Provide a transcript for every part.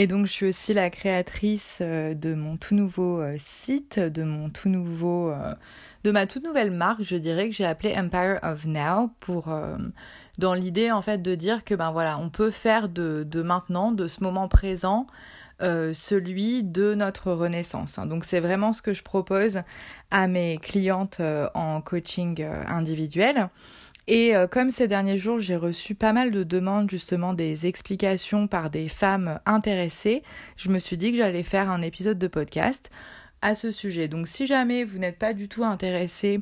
Et donc je suis aussi la créatrice euh, de mon tout nouveau euh, site, de mon tout nouveau, euh, de ma toute nouvelle marque, je dirais que j'ai appelé Empire of Now pour dans l'idée en fait de dire que ben voilà, on peut faire de, maintenant, de ce moment présent, celui de notre renaissance. Hein. Donc c'est vraiment ce que je propose à mes clientes en coaching individuel. Et euh, comme ces derniers jours, j'ai reçu pas mal de demandes justement des explications par des femmes intéressées, je me suis dit que j'allais faire un épisode de podcast à ce sujet. Donc si jamais vous n'êtes pas du tout intéressé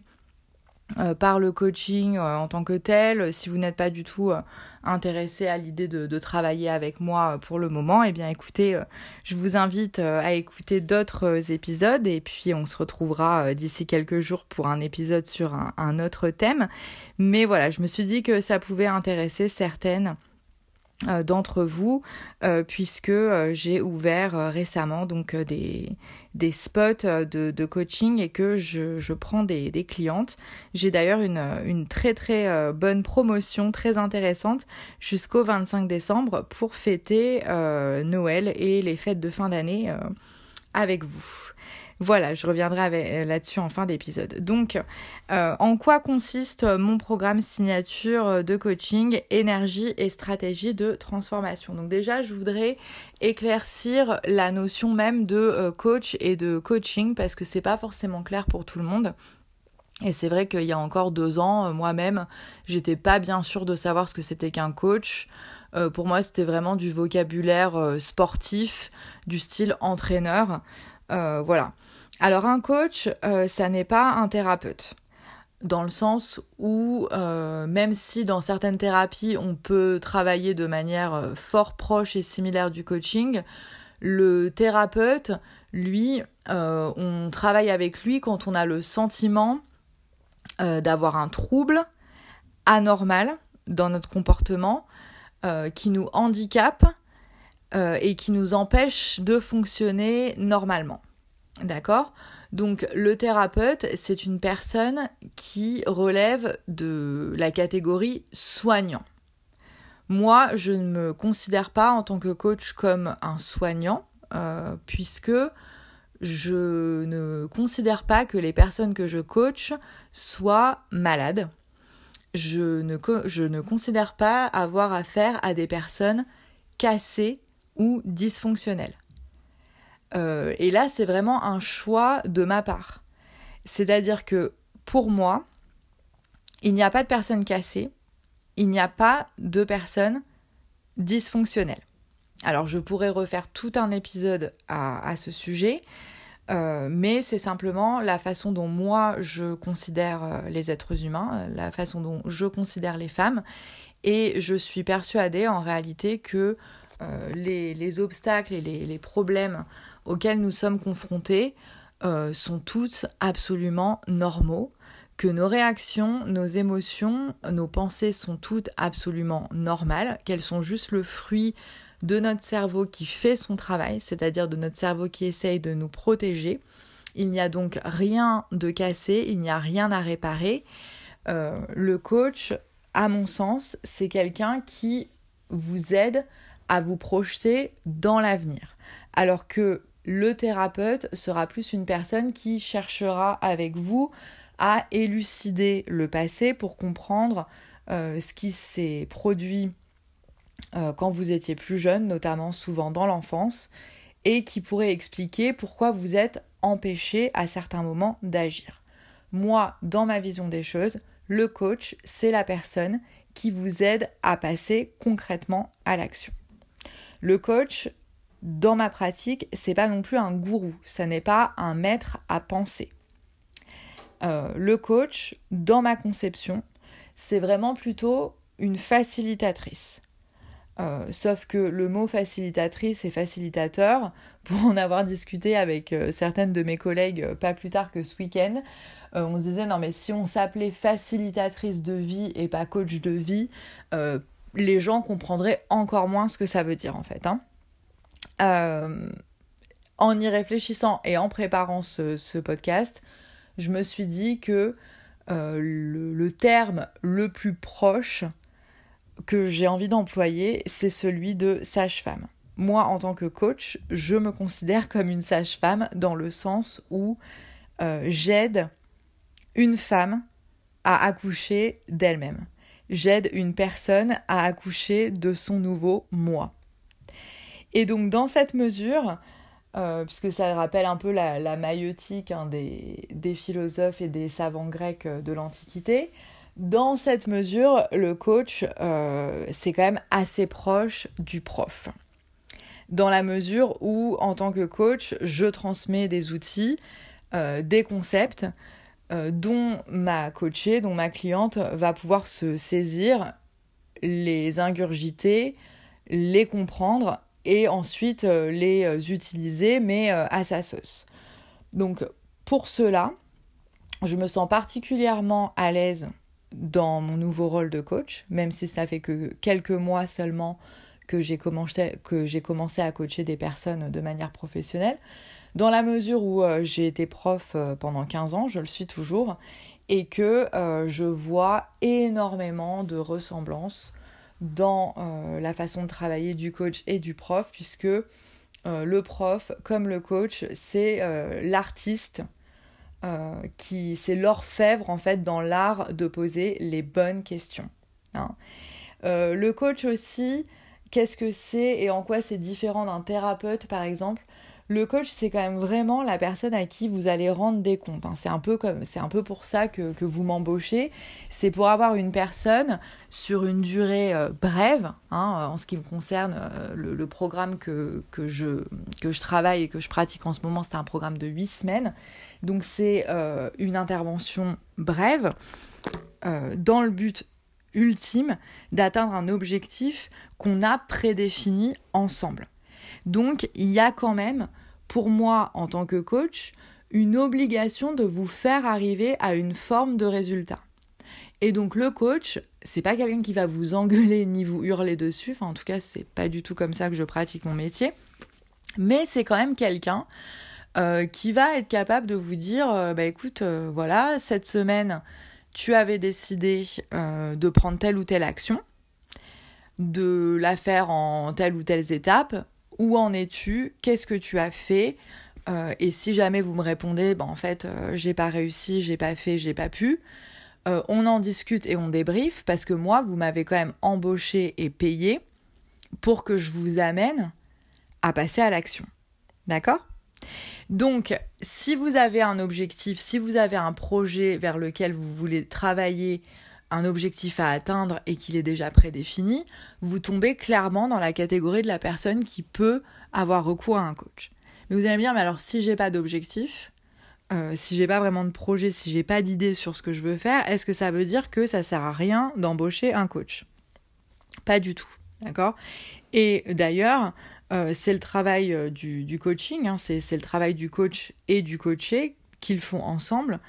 euh, par le coaching euh, en tant que tel, si vous n'êtes pas du tout euh, intéressé à l'idée de, travailler avec moi pour le moment, eh bien écoutez, je vous invite à écouter d'autres épisodes et puis on se retrouvera d'ici quelques jours pour un épisode sur un, autre thème. Mais voilà, je me suis dit que ça pouvait intéresser certaines d'entre vous puisque j'ai ouvert récemment donc des, des spots de, de, coaching et que je, prends des, clientes. J'ai d'ailleurs une, une très très bonne promotion très intéressante jusqu'au 25 décembre pour fêter Noël et les fêtes de fin d'année avec vous. Voilà, je reviendrai euh, là-dessus en fin d'épisode. Donc, euh, en quoi consiste mon programme signature de coaching énergie et stratégie de transformation? Donc déjà, je voudrais éclaircir la notion même de euh, coach et de coaching parce que c'est pas forcément clair pour tout le monde. Et c'est vrai qu'il y a encore deux ans, moi-même, j'étais pas bien sûre de savoir ce que c'était qu'un coach. pour moi, c'était vraiment du vocabulaire sportif, du style entraîneur. voilà. Alors un coach, euh, ça n'est pas un thérapeute. Dans le sens où, euh, même si dans certaines thérapies, on peut travailler de manière euh, fort proche et similaire du coaching, le thérapeute, lui, on travaille avec lui quand on a le sentiment d'avoir un trouble anormal dans notre comportement qui nous handicape et qui nous empêche de fonctionner normalement. D'accord Donc le thérapeute, c'est une personne qui relève de la catégorie soignant. Moi, je ne me considère pas en tant que coach comme un soignant, euh, puisque je ne considère pas que les personnes que je coach soient malades. Je ne, je ne considère pas avoir affaire à des personnes cassées ou dysfonctionnelles. Euh, et là, c'est vraiment un choix de ma part. C'est-à-dire que pour moi, il n'y a pas de personnes cassées, il n'y a pas de personnes dysfonctionnelles. Alors, je pourrais refaire tout un épisode à, ce sujet, euh, mais c'est simplement la façon dont moi je considère euh, les êtres humains, la façon dont je considère les femmes, et je suis persuadée en réalité que les, obstacles et les problèmes auxquels nous sommes confrontés euh, sont toutes absolument normaux, que nos réactions, nos émotions, nos pensées sont toutes absolument normales, qu'elles sont juste le fruit de notre cerveau qui fait son travail, c'est-à-dire de notre cerveau qui essaye de nous protéger. Il n'y a donc rien de cassé, il n'y a rien à réparer. Euh, le coach, à mon sens, c'est quelqu'un qui vous aide à vous projeter dans l'avenir. Alors que le thérapeute sera plus une personne qui cherchera avec vous à élucider le passé pour comprendre euh, ce qui s'est produit euh, quand vous étiez plus jeune, notamment souvent dans l'enfance, et qui pourrait expliquer pourquoi vous êtes empêché à certains moments d'agir. Moi, dans ma vision des choses, le coach, c'est la personne qui vous aide à passer concrètement à l'action. Le coach, dans ma pratique, c'est pas non plus un gourou, ça n'est pas un maître à penser. Euh, le coach, dans ma conception, c'est vraiment plutôt une facilitatrice. Euh, sauf que le mot facilitatrice et facilitateur, pour en avoir discuté avec euh, certaines de mes collègues pas plus tard que ce week-end, on se disait non mais si on s'appelait facilitatrice de vie et pas coach de vie, les gens comprendraient encore moins ce que ça veut dire en fait. Hein. Euh, en y réfléchissant et en préparant ce, podcast, je me suis dit que euh, le, terme le plus proche que j'ai envie d'employer, c'est celui de sage-femme. moi, en tant que coach, je me considère comme une sage-femme dans le sens où euh, j'aide une femme à accoucher d'elle-même. J'aide une personne à accoucher de son nouveau moi. Et donc dans cette mesure, euh, puisque ça rappelle un peu la, maïotique hein, des, philosophes et des savants grecs de l'Antiquité, dans cette mesure, le coach, euh, c'est quand même assez proche du prof. Dans la mesure où, en tant que coach, je transmets des outils, euh, des concepts euh, dont ma coachée, dont ma cliente va pouvoir se saisir, les ingurgiter, les comprendre et ensuite les utiliser, mais à sa sauce. Donc, pour cela, je me sens particulièrement à l'aise dans mon nouveau rôle de coach, même si ça fait que quelques mois seulement que j'ai commencé, à coacher des personnes de manière professionnelle, dans la mesure où euh, j'ai été prof euh, pendant 15 ans, je le suis toujours, et que euh, je vois énormément de ressemblances dans la façon de travailler du coach et du prof, puisque le prof, comme le coach, c'est l'artiste euh, qui c'est l'orfèvre en fait dans l'art de poser les bonnes questions. Hein. Euh, le coach aussi, qu'est-ce que c'est et en quoi c'est différent d'un thérapeute par exemple le coach, c'est quand même vraiment la personne à qui vous allez rendre des comptes. Hein. C'est un peu comme, c'est un peu pour ça que, vous m'embauchez. C'est pour avoir une personne sur une durée euh, brève. Hein, en ce qui me concerne, le, programme que, que, je, que je travaille et que je pratique en ce moment, c'est un programme de 8 semaines. Donc c'est euh, une intervention brève euh, dans le but ultime d'atteindre un objectif qu'on a prédéfini ensemble. Donc il y a quand même, pour moi en tant que coach, une obligation de vous faire arriver à une forme de résultat. Et donc le coach, c'est pas quelqu'un qui va vous engueuler ni vous hurler dessus, enfin en tout cas c'est pas du tout comme ça que je pratique mon métier, mais c'est quand même quelqu'un euh, qui va être capable de vous dire, euh, bah écoute, euh, voilà, cette semaine, tu avais décidé de prendre telle ou telle action, de la faire en telle ou telle étape, où en es-tu, qu'est-ce que tu as fait, et si jamais vous me répondez, bah en fait, j'ai pas réussi, j'ai pas fait, j'ai pas pu, on en discute et on débriefe, parce que moi, vous m'avez quand même embauché et payé pour que je vous amène à passer à l'action. D'accord? Donc, si vous avez un objectif, si vous avez un projet vers lequel vous voulez travailler, un objectif à atteindre et qu'il est déjà prédéfini, vous tombez clairement dans la catégorie de la personne qui peut avoir recours à un coach. Mais vous allez me dire, mais alors si j'ai pas d'objectif, euh, si j'ai pas vraiment de projet, si j'ai pas d'idée sur ce que je veux faire, est-ce que ça veut dire que ça sert à rien d'embaucher un coach? Pas du tout, d'accord? Et d'ailleurs, euh, c'est le travail euh, du, coaching, hein. c'est le travail du coach et du coaché qu'ils font ensemble,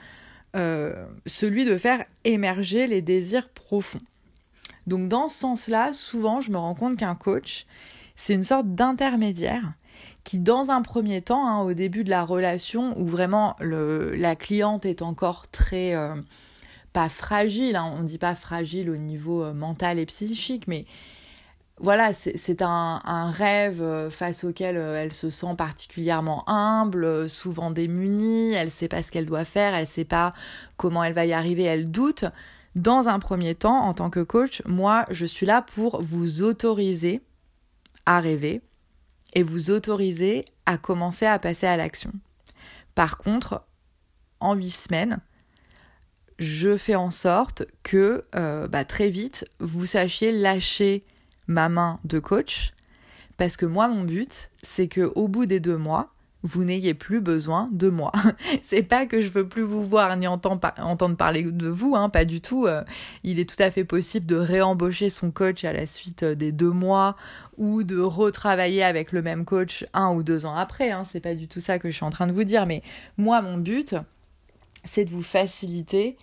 euh, celui de faire émerger les désirs profonds. Donc dans ce sens-là, souvent je me rends compte qu'un coach, c'est une sorte d'intermédiaire qui dans un premier temps, hein, au début de la relation, où vraiment la cliente est encore très... pas fragile, hein, on ne dit pas fragile au niveau mental et psychique, mais voilà, c'est un, rêve euh, face auquel euh, elle se sent particulièrement humble, euh, souvent démunie, elle ne sait pas ce qu'elle doit faire, elle ne sait pas comment elle va y arriver, elle doute. Dans un premier temps, en tant que coach, moi, je suis là pour vous autoriser à rêver et vous autoriser à commencer à passer à l'action. Par contre, en huit semaines, je fais en sorte que bah, très vite, vous sachiez lâcher ma main de coach parce que moi mon but c'est que au bout des deux mois vous n'ayez plus besoin de moi. c'est pas que je veux plus vous voir ni entendre, parler de vous, hein, pas du tout. Euh, il est tout à fait possible de réembaucher son coach à la suite euh, des deux mois ou de retravailler avec le même coach un ou deux ans après. Hein, c'est pas du tout ça que je suis en train de vous dire. Mais moi, mon but, c'est de vous faciliter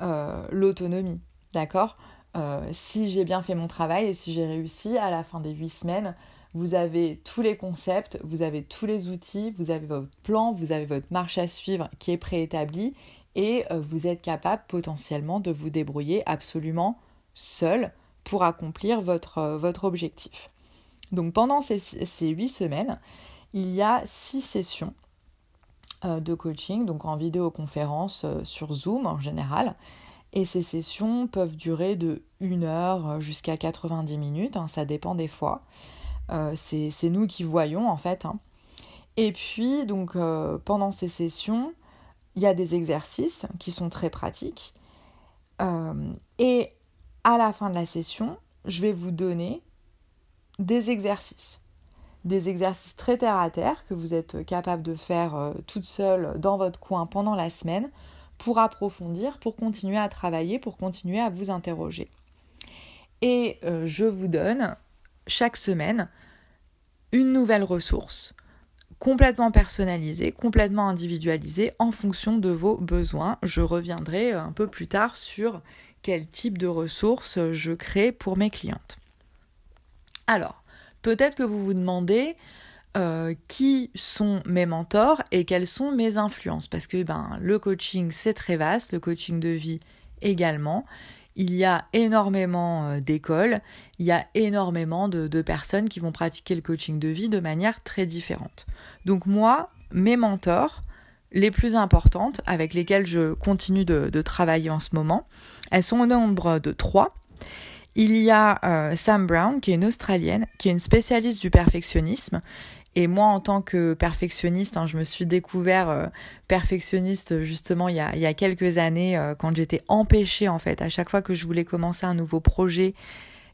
euh, l'autonomie. D'accord? Euh, si j'ai bien fait mon travail et si j'ai réussi à la fin des huit semaines, vous avez tous les concepts, vous avez tous les outils, vous avez votre plan, vous avez votre marche à suivre qui est préétablie et euh, vous êtes capable potentiellement de vous débrouiller absolument seul pour accomplir votre, euh, objectif. Donc pendant ces, huit semaines, il y a six sessions de coaching, donc en vidéoconférence sur Zoom en général. Et ces sessions peuvent durer de 1 heure jusqu'à 90 minutes, hein, ça dépend des fois. c'est nous qui voyons en fait. Hein. Et puis, donc, pendant ces sessions, il y a des exercices qui sont très pratiques. et à la fin de la session, je vais vous donner des exercices. Des exercices très terre à terre que vous êtes capable de faire euh, toute seule dans votre coin pendant la semaine pour approfondir, pour continuer à travailler, pour continuer à vous interroger. Et euh, je vous donne chaque semaine une nouvelle ressource complètement personnalisée, complètement individualisée en fonction de vos besoins. Je reviendrai un peu plus tard sur quel type de ressources je crée pour mes clientes. Alors, peut-être que vous vous demandez euh, qui sont mes mentors et quelles sont mes influences, parce que ben, le coaching c'est très vaste, le coaching de vie également. Il y a énormément euh, d'écoles, il y a énormément de, personnes qui vont pratiquer le coaching de vie de manière très différente. Donc moi, mes mentors, les plus importantes avec lesquelles je continue de travailler en ce moment, elles sont au nombre de trois. Il y a euh, Sam Brown, qui est une Australienne, qui est une spécialiste du perfectionnisme. Et moi, en tant que perfectionniste, hein, je me suis découvert euh, perfectionniste justement il y, a, quelques années, euh, quand j'étais empêchée, en fait, à chaque fois que je voulais commencer un nouveau projet,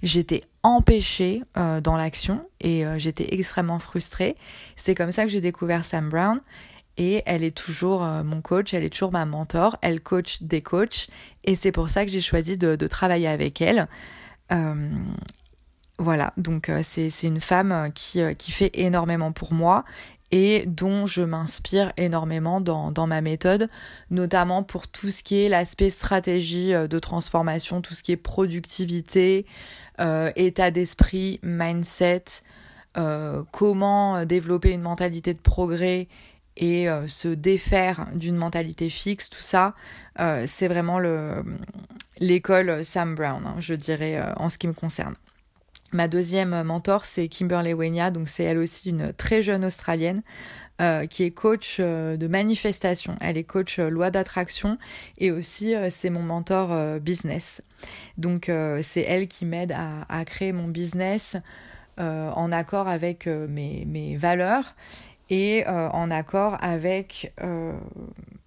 j'étais empêchée dans l'action et j'étais extrêmement frustrée. C'est comme ça que j'ai découvert Sam Brown et elle est toujours euh, mon coach, elle est toujours ma mentor, elle coach des coachs et c'est pour ça que j'ai choisi de, travailler avec elle. Euh, voilà, donc euh, c'est une femme qui, qui, fait énormément pour moi et dont je m'inspire énormément dans, ma méthode, notamment pour tout ce qui est l'aspect stratégie de transformation, tout ce qui est productivité, état d'esprit, mindset, comment développer une mentalité de progrès et euh, se défaire d'une mentalité fixe, tout ça, euh, c'est vraiment l'école Sam Brown, hein, je dirais, euh, en ce qui me concerne. Ma deuxième mentor, c'est Kimberly Wenya, donc c'est elle aussi une très jeune Australienne qui est coach de manifestation. Elle est coach loi d'attraction et aussi c'est mon mentor business. Donc c'est elle qui m'aide à, créer mon business en accord avec mes, valeurs et euh, en accord avec euh,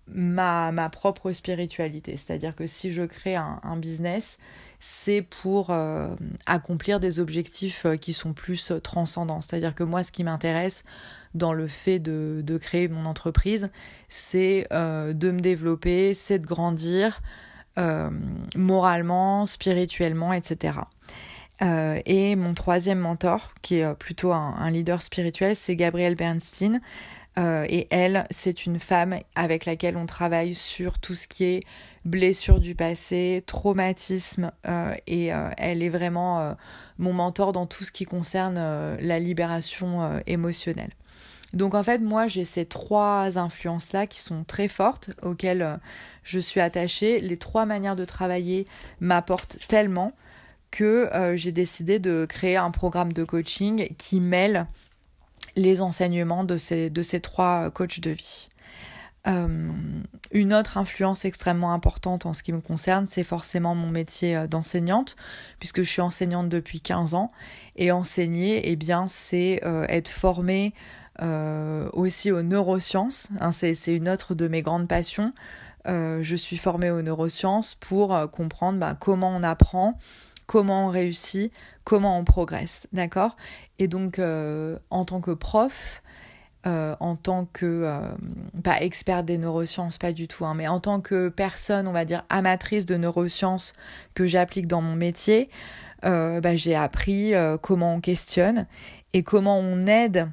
ma, ma, propre spiritualité. C'est-à-dire que si je crée un, business, c'est pour euh, accomplir des objectifs qui sont plus transcendants. C'est-à-dire que moi, ce qui m'intéresse dans le fait de, créer mon entreprise, c'est de me développer, c'est de grandir moralement, spirituellement, etc. Euh, et mon troisième mentor, qui est euh, plutôt un, leader spirituel, c'est Gabrielle Bernstein. Euh, et elle, c'est une femme avec laquelle on travaille sur tout ce qui est blessure du passé, traumatisme, et elle est vraiment mon mentor dans tout ce qui concerne la libération émotionnelle. Donc en fait, moi, j'ai ces trois influences-là qui sont très fortes, auxquelles je suis attachée. Les trois manières de travailler m'apportent tellement que euh, j'ai décidé de créer un programme de coaching qui mêle les enseignements de ces, de ces trois coachs de vie. Euh, une autre influence extrêmement importante en ce qui me concerne, c'est forcément mon métier euh, d'enseignante, puisque je suis enseignante depuis 15 ans. Et enseigner, eh bien, c'est être formée aussi aux neurosciences. Hein, c'est une autre de mes grandes passions. je suis formée aux neurosciences pour comprendre bah, comment on apprend, comment on réussit, comment on progresse, d'accord? Et donc, euh, en tant que prof, euh, en tant que, euh, pas experte des neurosciences, pas du tout, hein, mais en tant que personne, on va dire, amatrice de neurosciences que j'applique dans mon métier, bah, j'ai appris comment on questionne et comment on aide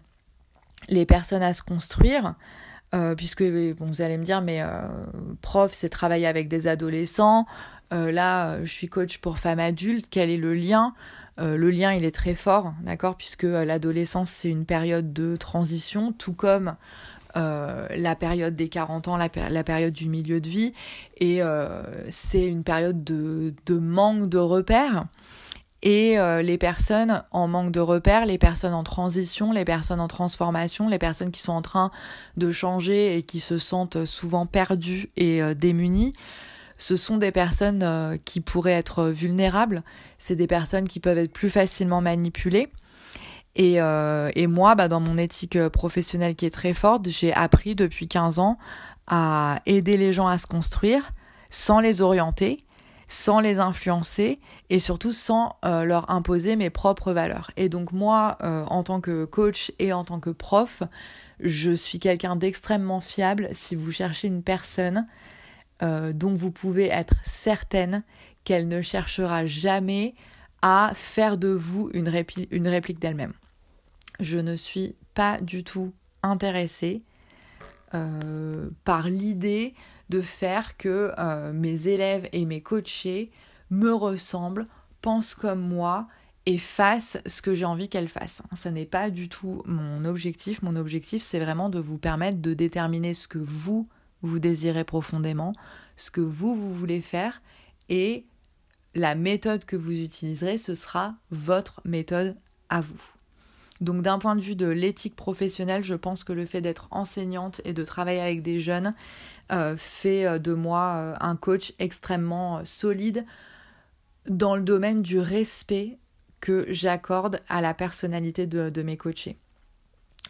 les personnes à se construire. Puisque vous allez me dire, mais prof, c'est travailler avec des adolescents, euh, là, euh, je suis coach pour femmes adultes. Quel est le lien? Euh, Le lien, il est très fort, d'accord? Puisque l'adolescence, c'est une période de transition, tout comme la période des 40 ans, la, période du milieu de vie. Et c'est une période de, manque de repères. Et euh, les personnes en manque de repères, les personnes en transition, les personnes en transformation, les personnes qui sont en train de changer et qui se sentent souvent perdues et euh, démunies. Ce sont des personnes euh, qui pourraient être vulnérables, c'est des personnes qui peuvent être plus facilement manipulées. Et, moi, bah, dans mon éthique professionnelle qui est très forte, j'ai appris depuis 15 ans à aider les gens à se construire sans les orienter, sans les influencer et surtout sans euh, leur imposer mes propres valeurs. Et donc moi, euh, en tant que coach et en tant que prof, je suis quelqu'un d'extrêmement fiable si vous cherchez une personne euh, dont vous pouvez être certaine qu'elle ne cherchera jamais à faire de vous une, une réplique d'elle-même. Je ne suis pas du tout intéressée par l'idée de faire que mes élèves et mes coachés me ressemblent, pensent comme moi et fassent ce que j'ai envie qu'elles fassent. Ça n'est pas du tout mon objectif. Mon objectif, c'est vraiment de vous permettre de déterminer ce que vous, vous désirez profondément, ce que vous, vous voulez faire et la méthode que vous utiliserez, ce sera votre méthode à vous. Donc d'un point de vue de l'éthique professionnelle, je pense que le fait d'être enseignante et de travailler avec des jeunes euh, fait euh, de moi euh, un coach extrêmement solide dans le domaine du respect que j'accorde à la personnalité de, mes coachés.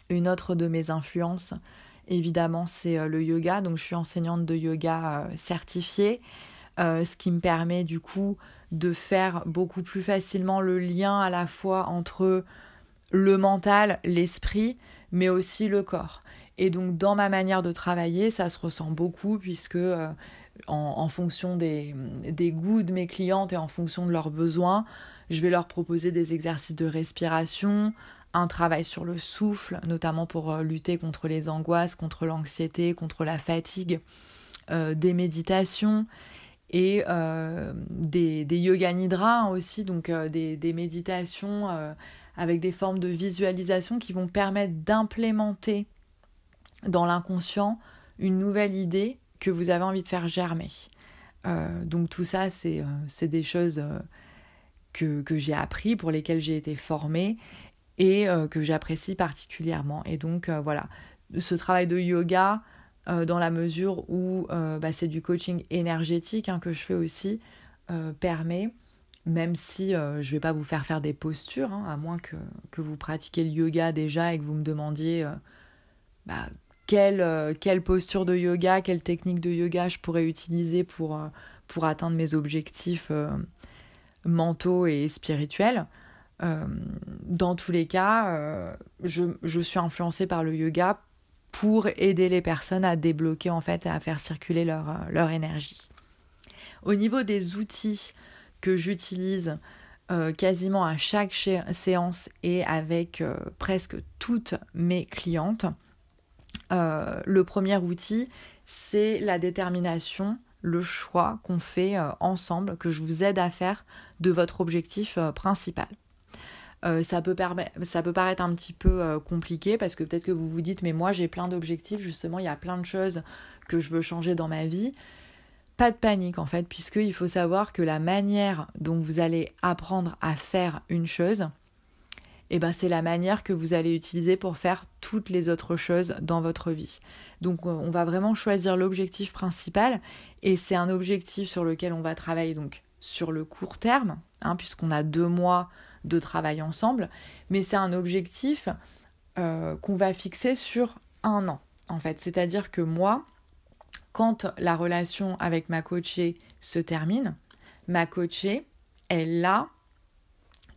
Une autre de mes influences, évidemment, c'est le yoga. Donc je suis enseignante de yoga certifiée, ce qui me permet du coup de faire beaucoup plus facilement le lien à la fois entre le mental, l'esprit, mais aussi le corps. Et donc dans ma manière de travailler, ça se ressent beaucoup puisque euh, en, fonction des, goûts de mes clientes et en fonction de leurs besoins, je vais leur proposer des exercices de respiration, un travail sur le souffle, notamment pour euh, lutter contre les angoisses, contre l'anxiété, contre la fatigue, euh, des méditations et des, des yoga nidra aussi, donc des, méditations avec des formes de visualisation qui vont permettre d'implémenter dans l'inconscient une nouvelle idée que vous avez envie de faire germer. Euh, donc tout ça, c'est euh, des choses euh, que, que j'ai appris, pour lesquelles j'ai été formée et que j'apprécie particulièrement. Et donc voilà, ce travail de yoga, dans la mesure où bah, c'est du coaching énergétique hein, que je fais aussi, permet même si je ne vais pas vous faire faire des postures, hein, à moins que, que, vous pratiquiez le yoga déjà et que vous me demandiez bah, quelle, euh, quelle, posture de yoga, quelle technique de yoga je pourrais utiliser pour, pour atteindre mes objectifs mentaux et spirituels. dans tous les cas, je, suis influencée par le yoga pour aider les personnes à débloquer en fait, à faire circuler leur, leur énergie. Au niveau des outils, que j'utilise euh, quasiment à chaque séance et avec euh, presque toutes mes clientes. Euh, le premier outil, c'est la détermination, le choix qu'on fait ensemble, que je vous aide à faire de votre objectif principal. ça, peut ça peut paraître un petit peu compliqué parce que peut-être que vous vous dites mais moi j'ai plein d'objectifs, justement il y a plein de choses que je veux changer dans ma vie pas de panique en fait, puisqu'il faut savoir que la manière dont vous allez apprendre à faire une chose, eh ben, c'est la manière que vous allez utiliser pour faire toutes les autres choses dans votre vie. Donc on va vraiment choisir l'objectif principal et c'est un objectif sur lequel on va travailler donc sur le court terme, hein, puisqu'on a deux mois de travail ensemble, mais c'est un objectif euh, qu'on va fixer sur un an en fait. C'est-à-dire que moi, quand la relation avec ma coachée se termine, ma coachée, elle a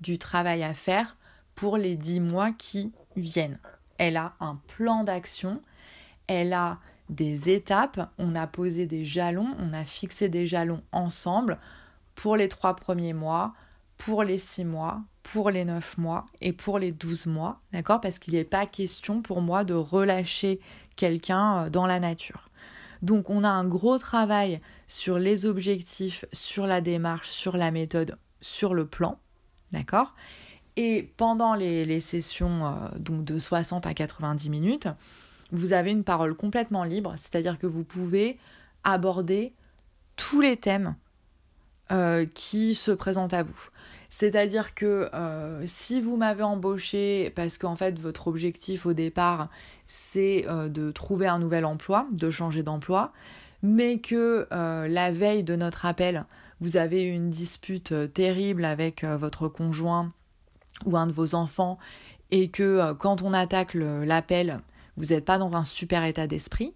du travail à faire pour les dix mois qui viennent. Elle a un plan d'action, elle a des étapes, on a posé des jalons, on a fixé des jalons ensemble pour les trois premiers mois, pour les six mois, pour les neuf mois et pour les douze mois, d'accord? Parce qu'il n'est pas question pour moi de relâcher quelqu'un euh, dans la nature. Donc on a un gros travail sur les objectifs, sur la démarche, sur la méthode, sur le plan. D'accord? Et pendant les, sessions euh, donc de 60 à 90 minutes, vous avez une parole complètement libre, c'est-à-dire que vous pouvez aborder tous les thèmes euh, qui se présentent à vous. C'est-à-dire que euh, si vous m'avez embauché parce qu'en fait votre objectif au départ c'est de trouver un nouvel emploi, de changer d'emploi, mais que la veille de notre appel, vous avez une dispute terrible avec votre conjoint ou un de vos enfants et que quand on attaque l'appel, vous n'êtes pas dans un super état d'esprit,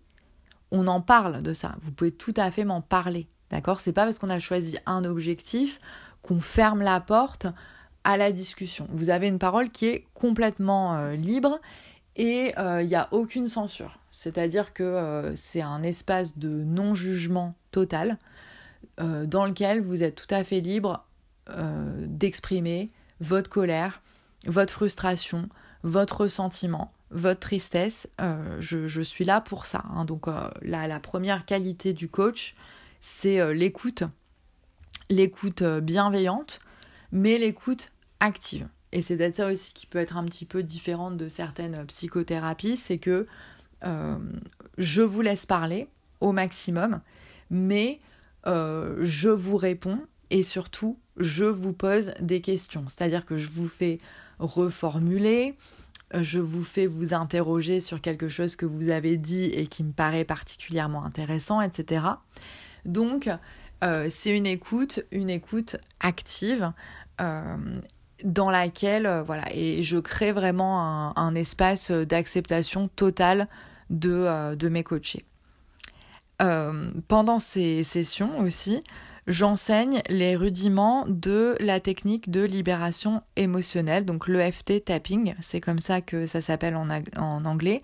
on en parle de ça. Vous pouvez tout à fait m'en parler. D'accord? C'est pas parce qu'on a choisi un objectif qu'on ferme la porte à la discussion. Vous avez une parole qui est complètement euh, libre et euh, il n'y a aucune censure. C'est-à-dire que euh, c'est un espace de non-jugement total dans lequel vous êtes tout à fait libre d'exprimer votre colère, votre frustration, votre ressentiment, votre tristesse. Je, je, suis là pour ça. Hein. Donc la, la, première qualité du coach, c'est l'écoute l'écoute euh, bienveillante, mais l'écoute active. Et c'est peut-être ça aussi qui peut être un petit peu différente de certaines psychothérapies, c'est que euh, je vous laisse parler au maximum, mais euh, je vous réponds et surtout je vous pose des questions. C'est-à-dire que je vous fais reformuler, je vous fais vous interroger sur quelque chose que vous avez dit et qui me paraît particulièrement intéressant, etc. Donc, euh, c'est une écoute, une écoute active. Euh, dans laquelle, euh, voilà, et je crée vraiment un, espace d'acceptation totale de, de mes coachés. pendant ces sessions aussi, j'enseigne les rudiments de la technique de libération émotionnelle, donc l'EFT tapping, c'est comme ça que ça s'appelle en, anglais,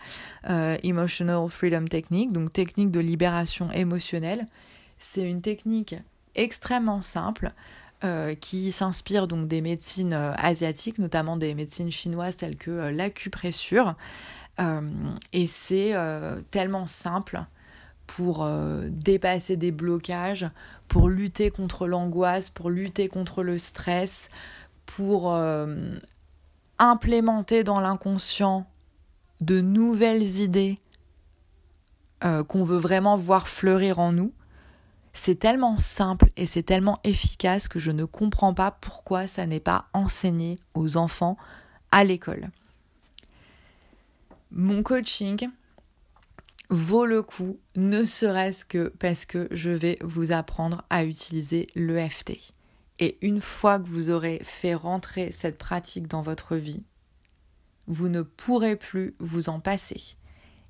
Emotional Freedom Technique, donc technique de libération émotionnelle. C'est une technique extrêmement simple euh, qui s'inspire donc des médecines euh, asiatiques, notamment des médecines chinoises telles que euh, l'acupressure. et c'est tellement simple pour dépasser des blocages, pour lutter contre l'angoisse, pour lutter contre le stress, pour implémenter dans l'inconscient de nouvelles idées qu'on veut vraiment voir fleurir en nous. C'est tellement simple et c'est tellement efficace que je ne comprends pas pourquoi ça n'est pas enseigné aux enfants à l'école. Mon coaching vaut le coup, ne serait-ce que parce que je vais vous apprendre à utiliser l'EFT. Et une fois que vous aurez fait rentrer cette pratique dans votre vie, vous ne pourrez plus vous en passer.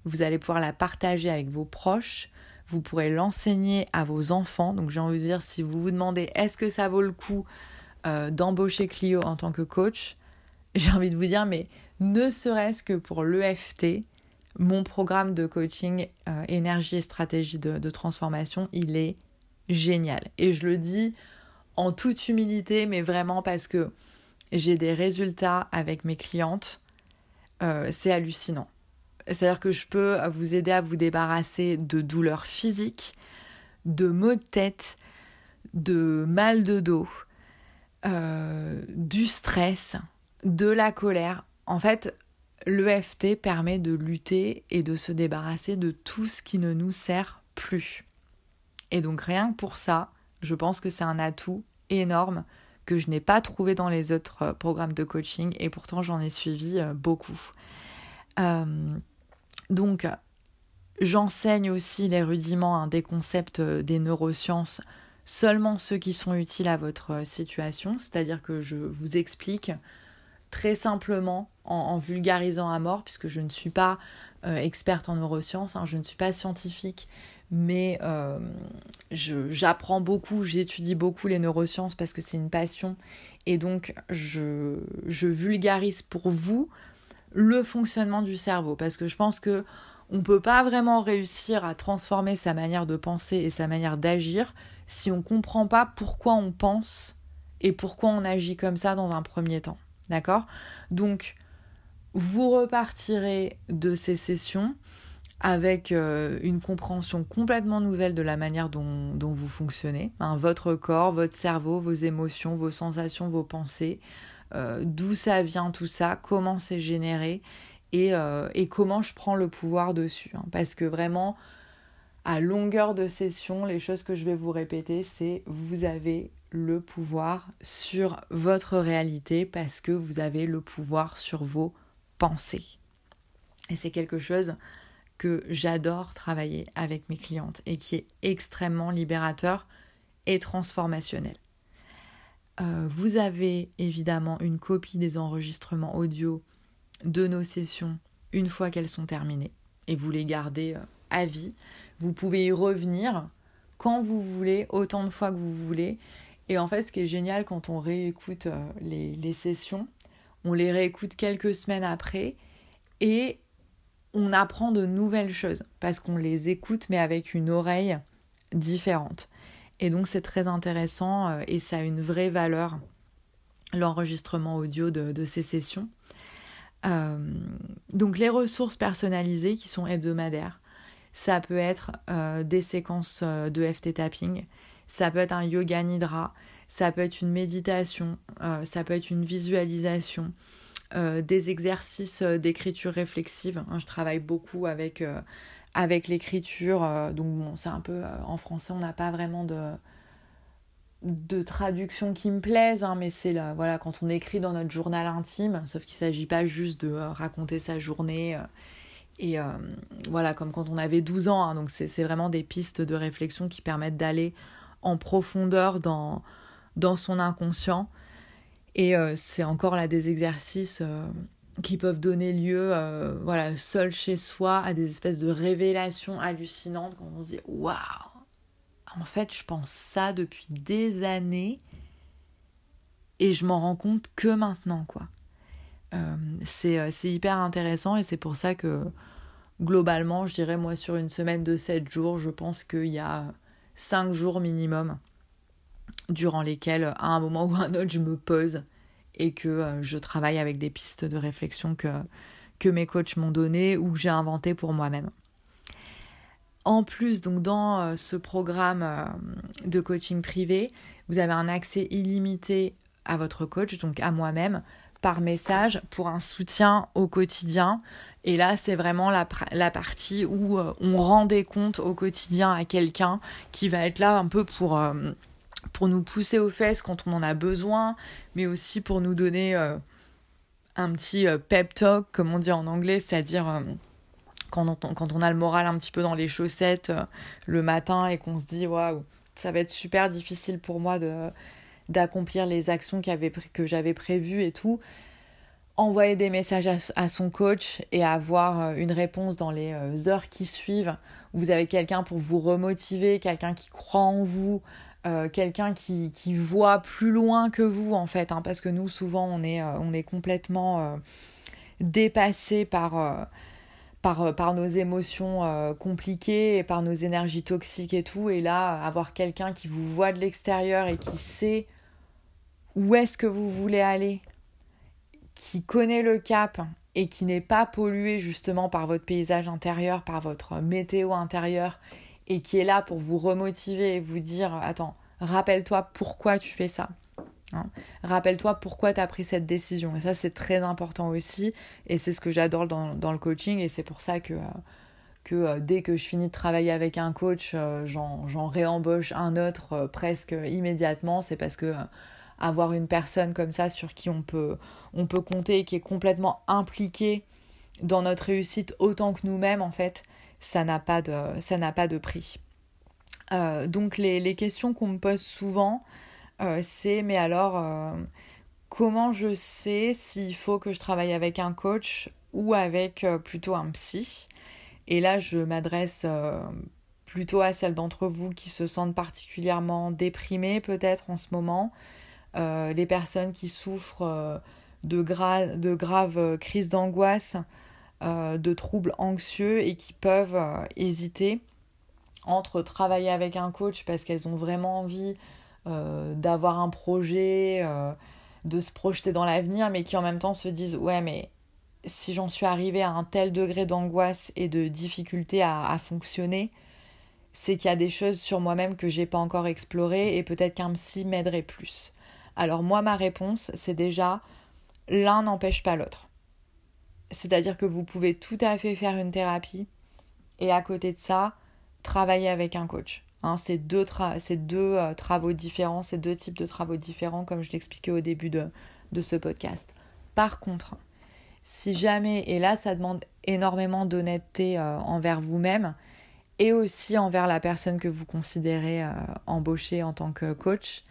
Vous allez pouvoir la partager avec vos proches, vous pourrez l'enseigner à vos enfants. Donc j'ai envie de dire, si vous vous demandez est-ce que ça vaut le coup euh, d'embaucher Clio en tant que coach, j'ai envie de vous dire, mais ne serait-ce que pour l'EFT, mon programme de coaching euh, énergie et stratégie de, transformation, il est génial. Et je le dis en toute humilité, mais vraiment parce que j'ai des résultats avec mes clientes. Euh, c'est hallucinant. C'est-à-dire que je peux vous aider à vous débarrasser de douleurs physiques, de maux de tête, de mal de dos, euh, du stress, de la colère. En fait, l'EFT permet de lutter et de se débarrasser de tout ce qui ne nous sert plus. Et donc rien que pour ça, je pense que c'est un atout énorme que je n'ai pas trouvé dans les autres euh, programmes de coaching et pourtant j'en ai suivi euh, beaucoup. Donc, j'enseigne aussi les rudiments hein, des concepts euh, des neurosciences, seulement ceux qui sont utiles à votre euh, situation, c'est-à-dire que je vous explique très simplement, en, vulgarisant à mort, puisque je ne suis pas euh, experte en neurosciences, hein, je ne suis pas scientifique, mais j'apprends beaucoup, j'étudie beaucoup les neurosciences parce que c'est une passion, et donc je, je vulgarise pour vous le fonctionnement du cerveau parce que je pense que on peut pas vraiment réussir à transformer sa manière de penser et sa manière d'agir si on comprend pas pourquoi on pense et pourquoi on agit comme ça dans un premier temps. D'accord? Donc vous repartirez de ces sessions avec euh, une compréhension complètement nouvelle de la manière dont, vous fonctionnez, hein, votre corps, votre cerveau, vos émotions, vos sensations, vos pensées, euh, d'où ça vient tout ça, comment c'est généré et, euh, comment je prends le pouvoir dessus. Hein. Parce que vraiment, à longueur de session, les choses que je vais vous répéter, c'est vous avez le pouvoir sur votre réalité parce que vous avez le pouvoir sur vos pensées. Et c'est quelque chose que j'adore travailler avec mes clientes et qui est extrêmement libérateur et transformationnel. Euh, vous avez évidemment une copie des enregistrements audio de nos sessions une fois qu'elles sont terminées et vous les gardez euh, à vie. Vous pouvez y revenir quand vous voulez, autant de fois que vous voulez. Et en fait, ce qui est génial quand on réécoute euh, les, sessions, on les réécoute quelques semaines après et on apprend de nouvelles choses parce qu'on les écoute mais avec une oreille différente. Et donc c'est très intéressant euh, et ça a une vraie valeur, l'enregistrement audio de, ces sessions. Euh, donc les ressources personnalisées qui sont hebdomadaires, ça peut être des séquences de FT tapping, ça peut être un yoga nidra, ça peut être une méditation, ça peut être une visualisation, des exercices d'écriture réflexive. Hein, je travaille beaucoup avec avec l'écriture. Euh, donc bon, c'est un peu euh, en français, on n'a pas vraiment de de traduction qui me plaise, hein, mais c'est là, voilà, quand on écrit dans notre journal intime, sauf qu'il ne s'agit pas juste de euh, raconter sa journée, et voilà, comme quand on avait 12 ans, hein, donc c'est vraiment des pistes de réflexion qui permettent d'aller en profondeur dans, dans son inconscient, et c'est encore là des exercices qui peuvent donner lieu, euh, voilà, seul chez soi, à des espèces de révélations hallucinantes quand on se dit waouh, en fait, je pense ça depuis des années et je m'en rends compte que maintenant, quoi. Euh, euh, c'est hyper intéressant et c'est pour ça que globalement, je dirais, moi, sur une semaine de 7 jours, je pense qu'il y a 5 jours minimum durant lesquels, à un moment ou à un autre, je me pose et que euh, je travaille avec des pistes de réflexion que, mes coachs m'ont données ou que j'ai inventées pour moi-même. En plus, donc dans euh, ce programme euh, de coaching privé, vous avez un accès illimité à votre coach, donc à moi-même, par message pour un soutien au quotidien. Et là, c'est vraiment la, la, partie où on rend des comptes au quotidien à quelqu'un qui va être là un peu pour pour nous pousser aux fesses quand on en a besoin, mais aussi pour nous donner euh, un petit euh, pep talk, comme on dit en anglais, c'est-à-dire euh, quand, quand on a le moral un petit peu dans les chaussettes le matin et qu'on se dit waouh, ça va être super difficile pour moi de d'accomplir les actions que j'avais prévues et tout. Envoyer des messages à, son coach et avoir une réponse dans les heures qui suivent. Vous avez quelqu'un pour vous remotiver, quelqu'un qui croit en vous, euh, quelqu'un qui, voit plus loin que vous en fait, hein, parce que nous souvent on est, euh, complètement euh, dépassé par, par, par, nos émotions compliquées et par nos énergies toxiques et tout, et là avoir quelqu'un qui vous voit de l'extérieur et qui sait où est-ce que vous voulez aller, qui connaît le cap et qui n'est pas pollué justement par votre paysage intérieur, par votre météo intérieur et qui est là pour vous remotiver et vous dire attends, rappelle-toi pourquoi tu fais ça. Hein. Rappelle-toi pourquoi tu as pris cette décision. Et ça, c'est très important aussi. Et c'est ce que j'adore dans, le coaching. Et c'est pour ça que, que euh, dès que je finis de travailler avec un coach, euh, j'en réembauche un autre euh, presque immédiatement. C'est parce que avoir une personne comme ça sur qui on peut, on peut compter et qui est complètement impliquée dans notre réussite autant que nous-mêmes, en fait, ça n'a pas, de, ça pas de prix. Euh, donc les, questions qu'on me pose souvent, euh, c'est mais alors euh, comment je sais s'il faut que je travaille avec un coach ou avec plutôt un psy? Et là je m'adresse plutôt à celles d'entre vous qui se sentent particulièrement déprimées peut-être en ce moment, les personnes qui souffrent de, de graves crises d'angoisse, euh, de troubles anxieux et qui peuvent euh, hésiter entre travailler avec un coach parce qu'elles ont vraiment envie euh, d'avoir un projet, de se projeter dans l'avenir, mais qui en même temps se disent ouais mais si j'en suis arrivée à un tel degré d'angoisse et de difficulté à, à fonctionner, c'est qu'il y a des choses sur moi-même que j'ai pas encore explorées et peut-être qu'un psy m'aiderait plus. Alors moi ma réponse c'est déjà l'un n'empêche pas l'autre. C'est-à-dire que vous pouvez tout à fait faire une thérapie et à côté de ça, travailler avec un coach. Hein, c'est deux, euh, travaux différents, c'est deux types de travaux différents, comme je l'expliquais au début de, ce podcast. Par contre, si jamais, et là ça demande énormément d'honnêteté euh, envers vous-même et aussi envers la personne que vous considérez euh, embaucher en tant que coach,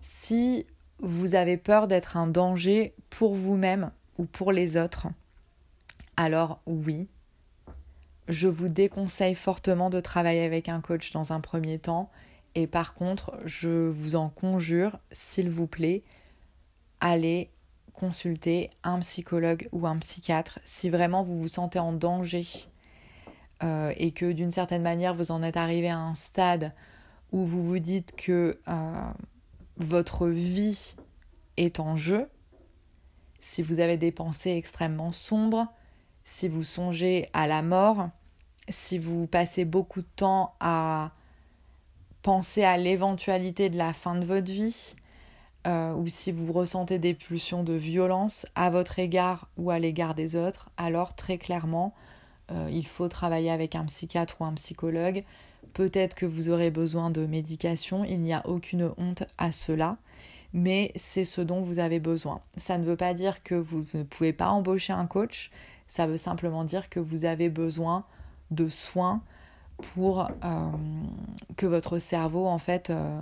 si vous avez peur d'être un danger pour vous-même ou pour les autres, alors oui, je vous déconseille fortement de travailler avec un coach dans un premier temps. Et par contre, je vous en conjure, s'il vous plaît, allez consulter un psychologue ou un psychiatre si vraiment vous vous sentez en danger euh, et que d'une certaine manière vous en êtes arrivé à un stade où vous vous dites que euh, votre vie est en jeu, si vous avez des pensées extrêmement sombres, si vous songez à la mort, si vous passez beaucoup de temps à penser à l'éventualité de la fin de votre vie, euh, ou si vous ressentez des pulsions de violence à votre égard ou à l'égard des autres, alors très clairement, euh, il faut travailler avec un psychiatre ou un psychologue. Peut-être que vous aurez besoin de médication, il n'y a aucune honte à cela mais c'est ce dont vous avez besoin. Ça ne veut pas dire que vous ne pouvez pas embaucher un coach, ça veut simplement dire que vous avez besoin de soins pour euh, que votre cerveau en fait euh,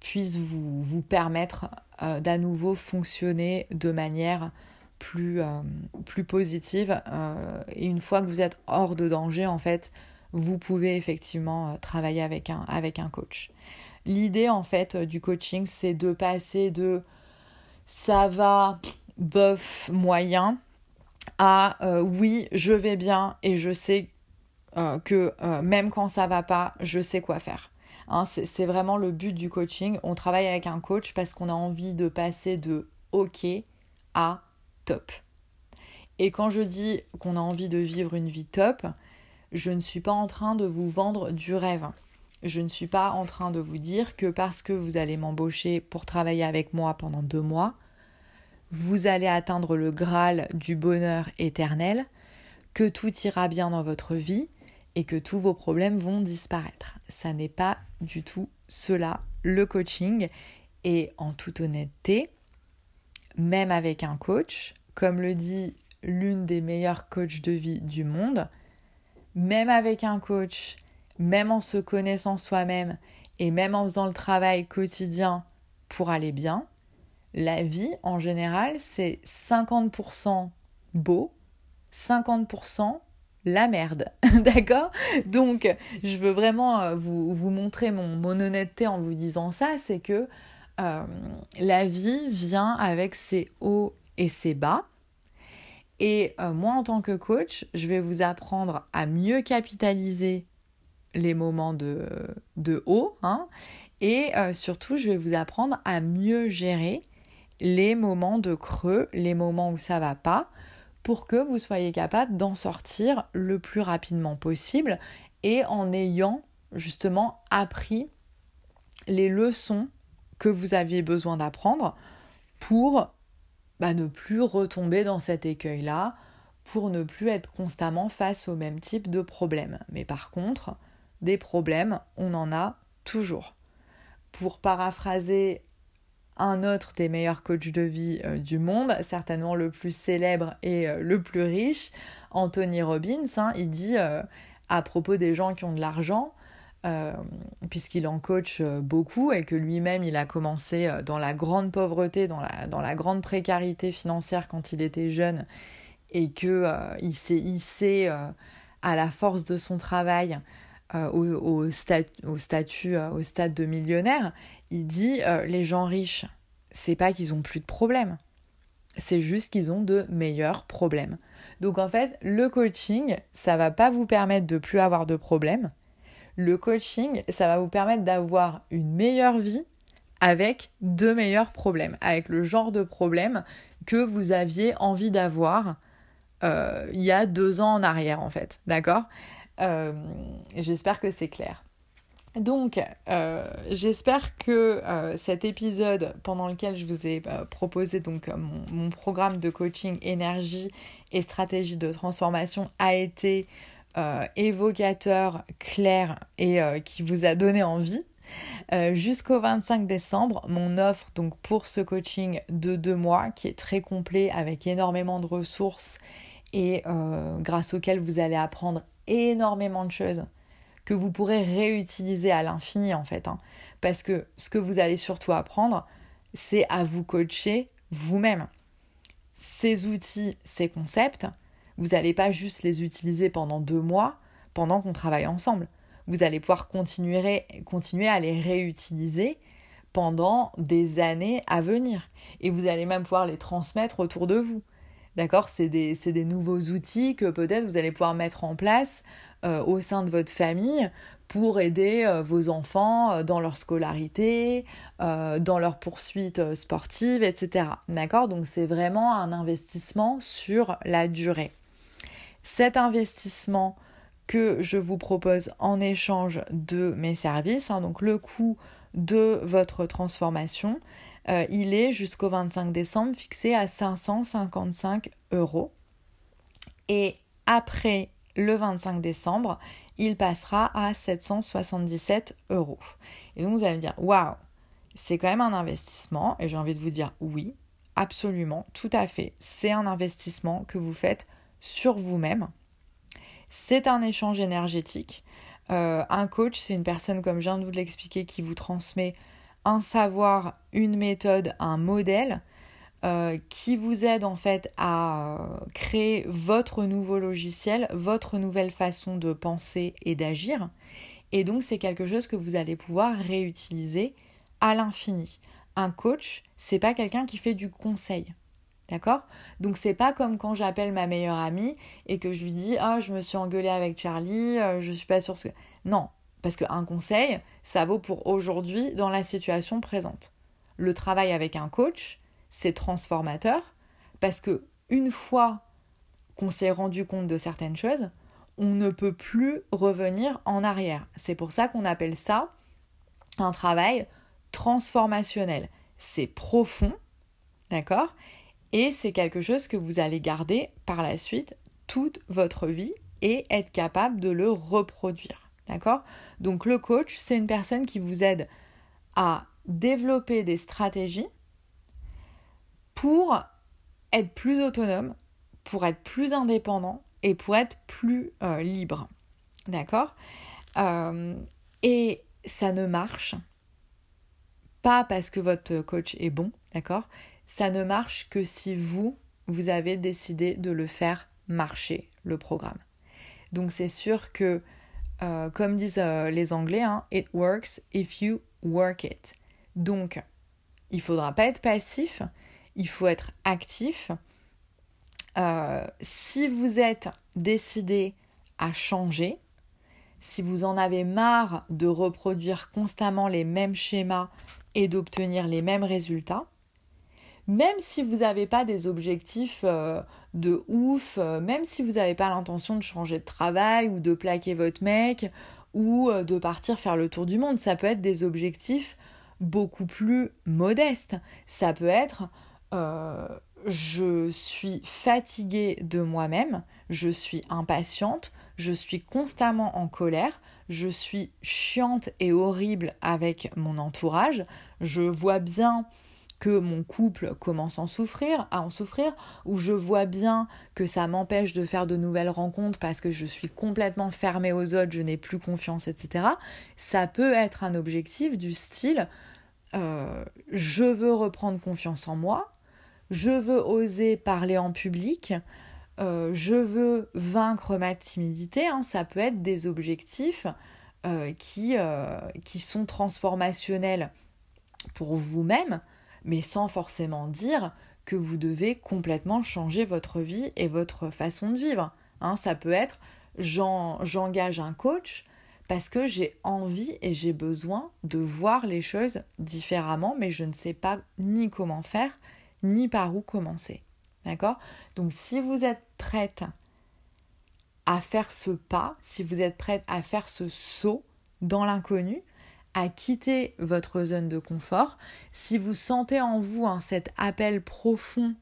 puisse vous, vous permettre euh, d'à nouveau fonctionner de manière plus, positive et une fois que vous êtes hors de danger en fait vous pouvez effectivement travailler avec un coach. L'idée en fait du coaching c'est de passer de ça va bof moyen à euh, oui, je vais bien et je sais euh, que euh, même quand ça va pas, je sais quoi faire. Hein, c'est vraiment le but du coaching. On travaille avec un coach parce qu'on a envie de passer de OK à top. Et quand je dis qu'on a envie de vivre une vie top, je ne suis pas en train de vous vendre du rêve. Je ne suis pas en train de vous dire que parce que vous allez m'embaucher pour travailler avec moi pendant deux mois, vous allez atteindre le Graal du bonheur éternel, que tout ira bien dans votre vie et que tous vos problèmes vont disparaître. Ça n'est pas du tout cela, le coaching. Et en toute honnêteté, même avec un coach, comme le dit l'une des meilleures coachs de vie du monde, même avec un coach, même en se connaissant soi-même et même en faisant le travail quotidien pour aller bien, la vie, en général, c'est 50% beau, 50% la merde. D'accord? Donc, je veux vraiment euh, vous, montrer mon, honnêteté en vous disant ça, c'est que euh, la vie vient avec ses hauts et ses bas. Et euh, moi, en tant que coach, je vais vous apprendre à mieux capitaliser les moments de, de haut. Hein, et surtout, je vais vous apprendre à mieux gérer les moments de creux, les moments où ça va pas, pour que vous soyez capable d'en sortir le plus rapidement possible et en ayant justement appris les leçons que vous aviez besoin d'apprendre pour bah, ne plus retomber dans cet écueil-là, pour ne plus être constamment face au même type de problème. Mais par contre, des problèmes, on en a toujours. Pour paraphraser un autre des meilleurs coachs de vie euh, du monde, certainement le plus célèbre et euh, le plus riche, Anthony Robbins, hein, il dit euh, à propos des gens qui ont de l'argent, puisqu'il en coach beaucoup et que lui-même il a commencé dans la grande pauvreté, dans la, dans la grande précarité financière quand il était jeune et que il s'est hissé à la force de son travail au, au, au, statut, au stade de millionnaire, il dit euh, les gens riches, c'est pas qu'ils ont plus de problèmes, c'est juste qu'ils ont de meilleurs problèmes. Donc en fait, le coaching, ça va pas vous permettre de plus avoir de problèmes. Le coaching, ça va vous permettre d'avoir une meilleure vie avec de meilleurs problèmes, avec le genre de problème que vous aviez envie d'avoir euh, il y a deux ans en arrière en fait, d'accord? Euh, J'espère que c'est clair. Donc, euh, j'espère que euh, cet épisode pendant lequel je vous ai proposé donc mon, programme de coaching énergie et stratégie de transformation a été évocateur, clair et qui vous a donné envie. Jusqu'au 25 décembre, mon offre donc pour ce coaching de deux mois qui est très complet avec énormément de ressources et grâce auquel vous allez apprendre énormément de choses que vous pourrez réutiliser à l'infini en fait. Hein. Parce que ce que vous allez surtout apprendre, c'est à vous coacher vous-même. Ces outils, ces concepts, vous n'allez pas juste les utiliser pendant deux mois pendant qu'on travaille ensemble. Vous allez pouvoir continuer, continuer à les réutiliser pendant des années à venir. Et vous allez même pouvoir les transmettre autour de vous. D'accord? C'est des, nouveaux outils que peut-être vous allez pouvoir mettre en place euh, au sein de votre famille pour aider euh, vos enfants euh, dans leur scolarité, dans leur poursuite sportive, etc. D'accord? Donc c'est vraiment un investissement sur la durée. Cet investissement que je vous propose en échange de mes services, hein, donc le coût de votre transformation, il est jusqu'au 25 décembre fixé à 555 euros. Et après le 25 décembre, il passera à 777 euros. Et donc vous allez me dire, waouh, c'est quand même un investissement. Et j'ai envie de vous dire, oui, absolument, tout à fait. C'est un investissement que vous faites sur vous-même. C'est un échange énergétique. Euh, un coach, c'est une personne, comme je viens de vous l'expliquer, qui vous transmet un savoir, une méthode, un modèle euh, qui vous aide en fait à euh, créer votre nouveau logiciel, votre nouvelle façon de penser et d'agir. Et donc c'est quelque chose que vous allez pouvoir réutiliser à l'infini. Un coach, c'est pas quelqu'un qui fait du conseil. D'accord? Donc c'est pas comme quand j'appelle ma meilleure amie et que je lui dis "Ah, je me suis engueulée avec Charlie, euh, je suis pas sûre ce que Non, parce qu'un conseil, ça vaut pour aujourd'hui dans la situation présente. Le travail avec un coach, c'est transformateur parce que une fois qu'on s'est rendu compte de certaines choses, on ne peut plus revenir en arrière. C'est pour ça qu'on appelle ça un travail transformationnel. C'est profond, d'accord? Et c'est quelque chose que vous allez garder par la suite toute votre vie et être capable de le reproduire. D'accord? Donc le coach, c'est une personne qui vous aide à développer des stratégies pour être plus autonome, pour être plus indépendant et pour être plus euh, libre. D'accord? Euh, Et ça ne marche pas parce que votre coach est bon, d'accord? Ça ne marche que si vous, vous avez décidé de le faire marcher, le programme. Donc c'est sûr que, euh, comme disent les Anglais, hein, it works if you work it. Donc, il faudra pas être passif, il faut être actif. Euh, si vous êtes décidé à changer, si vous en avez marre de reproduire constamment les mêmes schémas et d'obtenir les mêmes résultats, même si vous n'avez pas des objectifs euh, de ouf, euh, même si vous n'avez pas l'intention de changer de travail ou de plaquer votre mec ou de partir faire le tour du monde, ça peut être des objectifs beaucoup plus modestes. Ça peut être euh, je suis fatiguée de moi-même, je suis impatiente, je suis constamment en colère, je suis chiante et horrible avec mon entourage, je vois bien que mon couple commence à en souffrir, à en souffrir, ou je vois bien que ça m'empêche de faire de nouvelles rencontres parce que je suis complètement fermée aux autres, je n'ai plus confiance, etc. Ça peut être un objectif du style euh, je veux reprendre confiance en moi, je veux oser parler en public, euh, je veux vaincre ma timidité, hein, ça peut être des objectifs euh, qui, qui sont transformationnels pour vous-même, mais sans forcément dire que vous devez complètement changer votre vie et votre façon de vivre. Hein. ça peut être j'engage un coach parce que j'ai envie et j'ai besoin de voir les choses différemment, mais je ne sais pas ni comment faire, ni par où commencer. D'accord? Donc si vous êtes prête à faire ce pas, si vous êtes prête à faire ce saut dans l'inconnu, quitter votre zone de confort, si vous sentez en vous un cet appel profond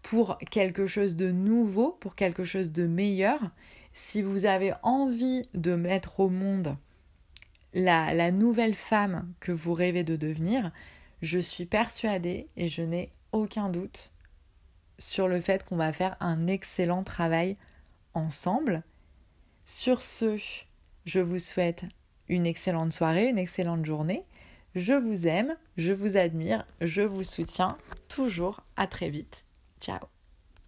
pour quelque chose de nouveau, pour quelque chose de meilleur, Si vous avez envie de mettre au monde la, la nouvelle femme que vous rêvez de devenir, je suis persuadée et je n'ai aucun doute sur le fait qu'on va faire un excellent travail ensemble. Sur ce, je vous souhaite une excellente soirée, une excellente journée. Je vous aime, je vous admire, je vous soutiens toujours. À très vite. Ciao